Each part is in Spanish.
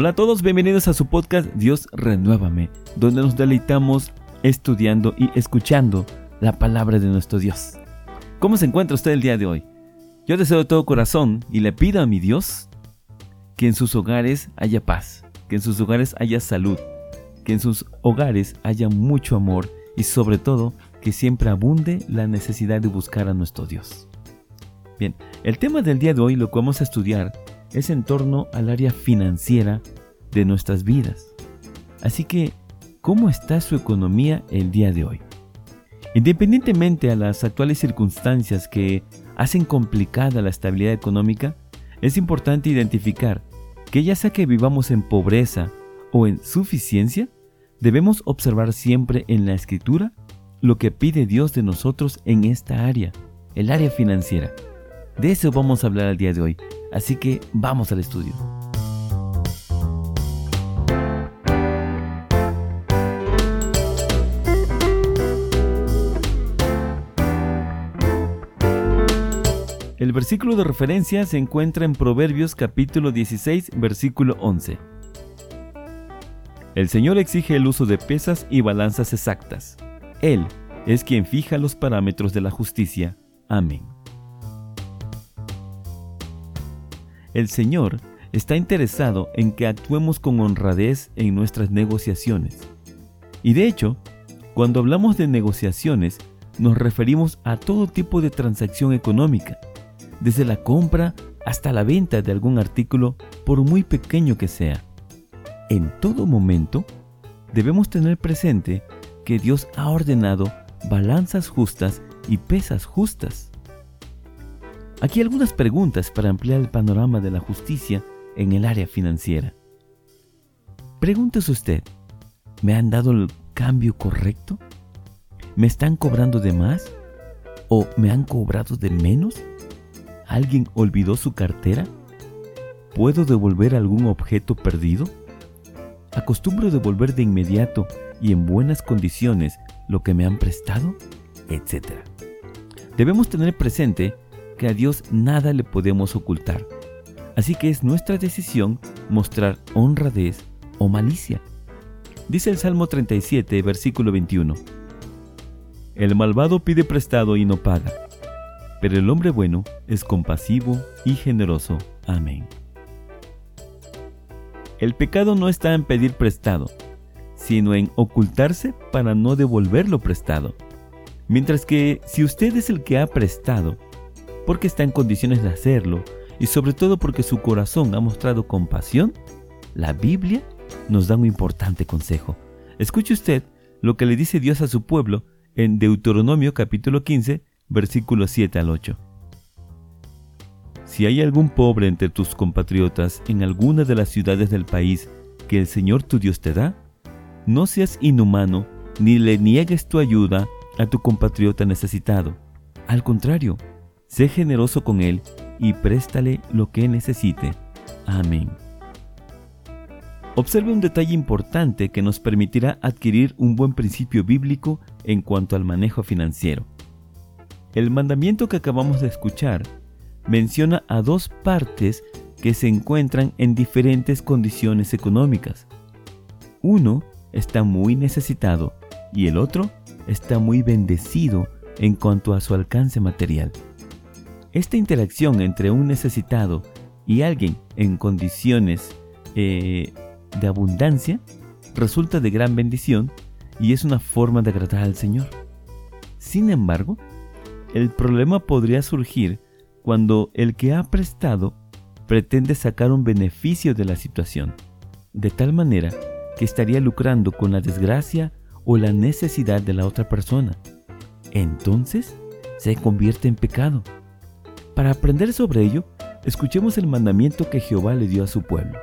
Hola a todos, bienvenidos a su podcast Dios Renuévame, donde nos deleitamos estudiando y escuchando la palabra de nuestro Dios. ¿Cómo se encuentra usted el día de hoy? Yo deseo de todo corazón y le pido a mi Dios que en sus hogares haya paz, que en sus hogares haya salud, que en sus hogares haya mucho amor y sobre todo que siempre abunde la necesidad de buscar a nuestro Dios. Bien, el tema del día de hoy, lo que vamos a estudiar, es en torno al área financiera de nuestras vidas. Así que, ¿cómo está su economía el día de hoy? Independientemente a las actuales circunstancias que hacen complicada la estabilidad económica, es importante identificar que ya sea que vivamos en pobreza o en suficiencia, debemos observar siempre en la escritura lo que pide Dios de nosotros en esta área, el área financiera. De eso vamos a hablar el día de hoy, así que vamos al estudio. El versículo de referencia se encuentra en Proverbios capítulo 16, versículo 11. El Señor exige el uso de pesas y balanzas exactas. Él es quien fija los parámetros de la justicia. Amén. El Señor está interesado en que actuemos con honradez en nuestras negociaciones. Y de hecho, cuando hablamos de negociaciones, nos referimos a todo tipo de transacción económica, desde la compra hasta la venta de algún artículo, por muy pequeño que sea. En todo momento, debemos tener presente que Dios ha ordenado balanzas justas y pesas justas. Aquí algunas preguntas para ampliar el panorama de la justicia en el área financiera. Pregúntese usted, ¿me han dado el cambio correcto? ¿Me están cobrando de más? ¿O me han cobrado de menos? ¿Alguien olvidó su cartera? ¿Puedo devolver algún objeto perdido? ¿Acostumbro devolver de inmediato y en buenas condiciones lo que me han prestado? Etcétera. Debemos tener presente que a Dios nada le podemos ocultar, así que es nuestra decisión mostrar honradez o malicia. Dice el Salmo 37, versículo 21. El malvado pide prestado y no paga pero el hombre bueno es compasivo y generoso. Amén. El pecado no está en pedir prestado, sino en ocultarse para no devolver lo prestado. Mientras que si usted es el que ha prestado, porque está en condiciones de hacerlo, y sobre todo porque su corazón ha mostrado compasión, la Biblia nos da un importante consejo. Escuche usted lo que le dice Dios a su pueblo en Deuteronomio capítulo 15, versículos 7 al 8. Si hay algún pobre entre tus compatriotas en alguna de las ciudades del país que el Señor tu Dios te da, no seas inhumano ni le niegues tu ayuda a tu compatriota necesitado. Al contrario, sé generoso con él y préstale lo que necesite. Amén. Observe un detalle importante que nos permitirá adquirir un buen principio bíblico en cuanto al manejo financiero. El mandamiento que acabamos de escuchar menciona a dos partes que se encuentran en diferentes condiciones económicas. Uno está muy necesitado y el otro está muy bendecido en cuanto a su alcance material. Esta interacción entre un necesitado y alguien en condiciones eh, de abundancia resulta de gran bendición y es una forma de agradar al Señor. Sin embargo, el problema podría surgir cuando el que ha prestado pretende sacar un beneficio de la situación, de tal manera que estaría lucrando con la desgracia o la necesidad de la otra persona. Entonces se convierte en pecado. Para aprender sobre ello, escuchemos el mandamiento que Jehová le dio a su pueblo.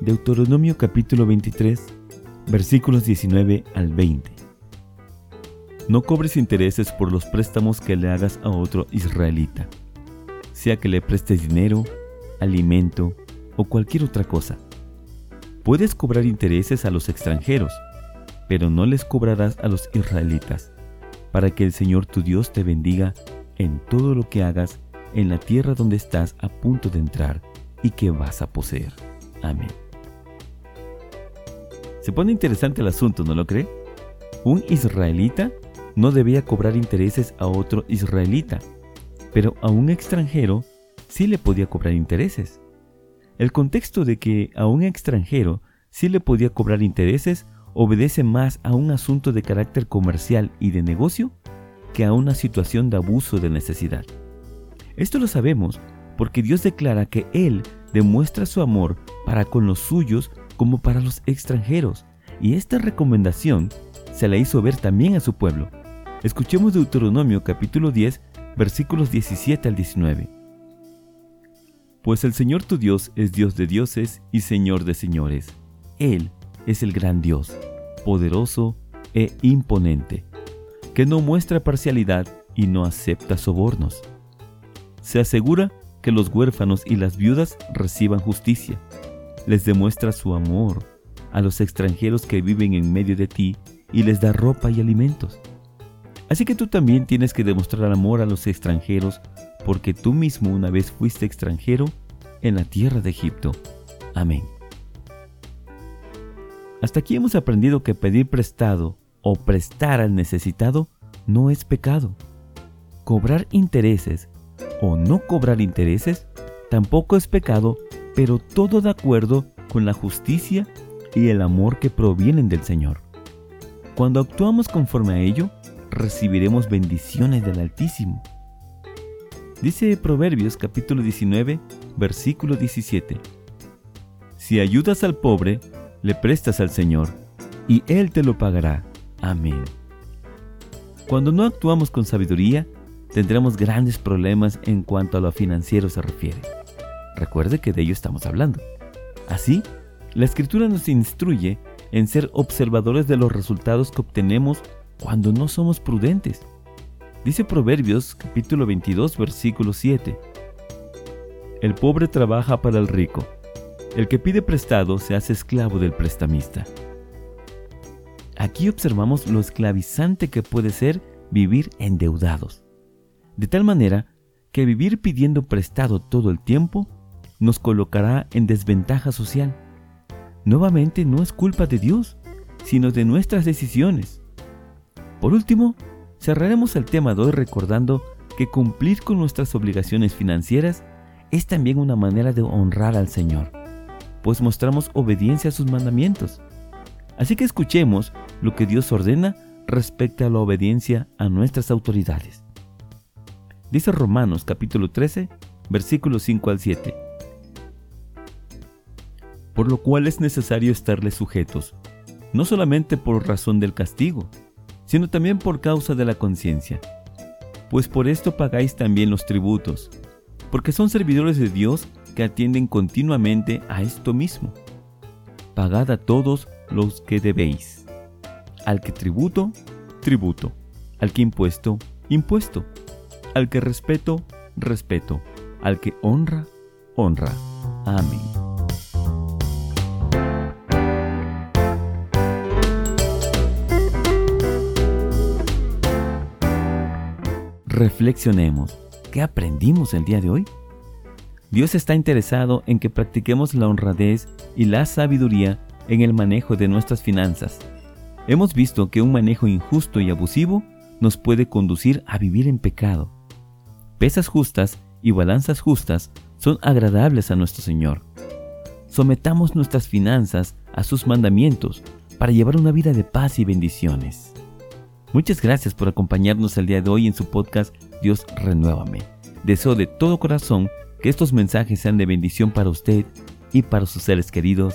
Deuteronomio capítulo 23, versículos 19 al 20. No cobres intereses por los préstamos que le hagas a otro israelita, sea que le prestes dinero, alimento o cualquier otra cosa. Puedes cobrar intereses a los extranjeros, pero no les cobrarás a los israelitas, para que el Señor tu Dios te bendiga en todo lo que hagas en la tierra donde estás a punto de entrar y que vas a poseer. Amén. Se pone interesante el asunto, ¿no lo cree? Un israelita no debía cobrar intereses a otro israelita, pero a un extranjero sí le podía cobrar intereses. El contexto de que a un extranjero sí le podía cobrar intereses obedece más a un asunto de carácter comercial y de negocio que a una situación de abuso de necesidad. Esto lo sabemos porque Dios declara que Él demuestra su amor para con los suyos como para los extranjeros, y esta recomendación se la hizo ver también a su pueblo. Escuchemos Deuteronomio capítulo 10, versículos 17 al 19. Pues el Señor tu Dios es Dios de dioses y Señor de señores. Él es el gran Dios, poderoso e imponente, que no muestra parcialidad y no acepta sobornos. Se asegura que los huérfanos y las viudas reciban justicia. Les demuestra su amor a los extranjeros que viven en medio de ti y les da ropa y alimentos. Así que tú también tienes que demostrar amor a los extranjeros porque tú mismo una vez fuiste extranjero en la tierra de Egipto. Amén. Hasta aquí hemos aprendido que pedir prestado o prestar al necesitado no es pecado. Cobrar intereses o no cobrar intereses tampoco es pecado, pero todo de acuerdo con la justicia y el amor que provienen del Señor. Cuando actuamos conforme a ello, recibiremos bendiciones del Altísimo. Dice Proverbios capítulo 19, versículo 17. Si ayudas al pobre, le prestas al Señor, y Él te lo pagará. Amén. Cuando no actuamos con sabiduría, tendremos grandes problemas en cuanto a lo financiero se refiere. Recuerde que de ello estamos hablando. Así, la escritura nos instruye en ser observadores de los resultados que obtenemos cuando no somos prudentes. Dice Proverbios capítulo 22 versículo 7. El pobre trabaja para el rico el que pide prestado se hace esclavo del prestamista. Aquí observamos lo esclavizante que puede ser vivir endeudados. De tal manera que vivir pidiendo prestado todo el tiempo nos colocará en desventaja social. Nuevamente no es culpa de Dios, sino de nuestras decisiones. Por último, cerraremos el tema de hoy recordando que cumplir con nuestras obligaciones financieras es también una manera de honrar al Señor pues mostramos obediencia a sus mandamientos. Así que escuchemos lo que Dios ordena respecto a la obediencia a nuestras autoridades. Dice Romanos capítulo 13, versículos 5 al 7. Por lo cual es necesario estarles sujetos, no solamente por razón del castigo, sino también por causa de la conciencia. Pues por esto pagáis también los tributos, porque son servidores de Dios que atienden continuamente a esto mismo. Pagad a todos los que debéis. Al que tributo, tributo. Al que impuesto, impuesto. Al que respeto, respeto. Al que honra, honra. Amén. Reflexionemos. ¿Qué aprendimos el día de hoy? Dios está interesado en que practiquemos la honradez y la sabiduría en el manejo de nuestras finanzas. Hemos visto que un manejo injusto y abusivo nos puede conducir a vivir en pecado. Pesas justas y balanzas justas son agradables a nuestro Señor. Sometamos nuestras finanzas a sus mandamientos para llevar una vida de paz y bendiciones. Muchas gracias por acompañarnos el día de hoy en su podcast Dios Renuévame. Deseo de todo corazón que estos mensajes sean de bendición para usted y para sus seres queridos.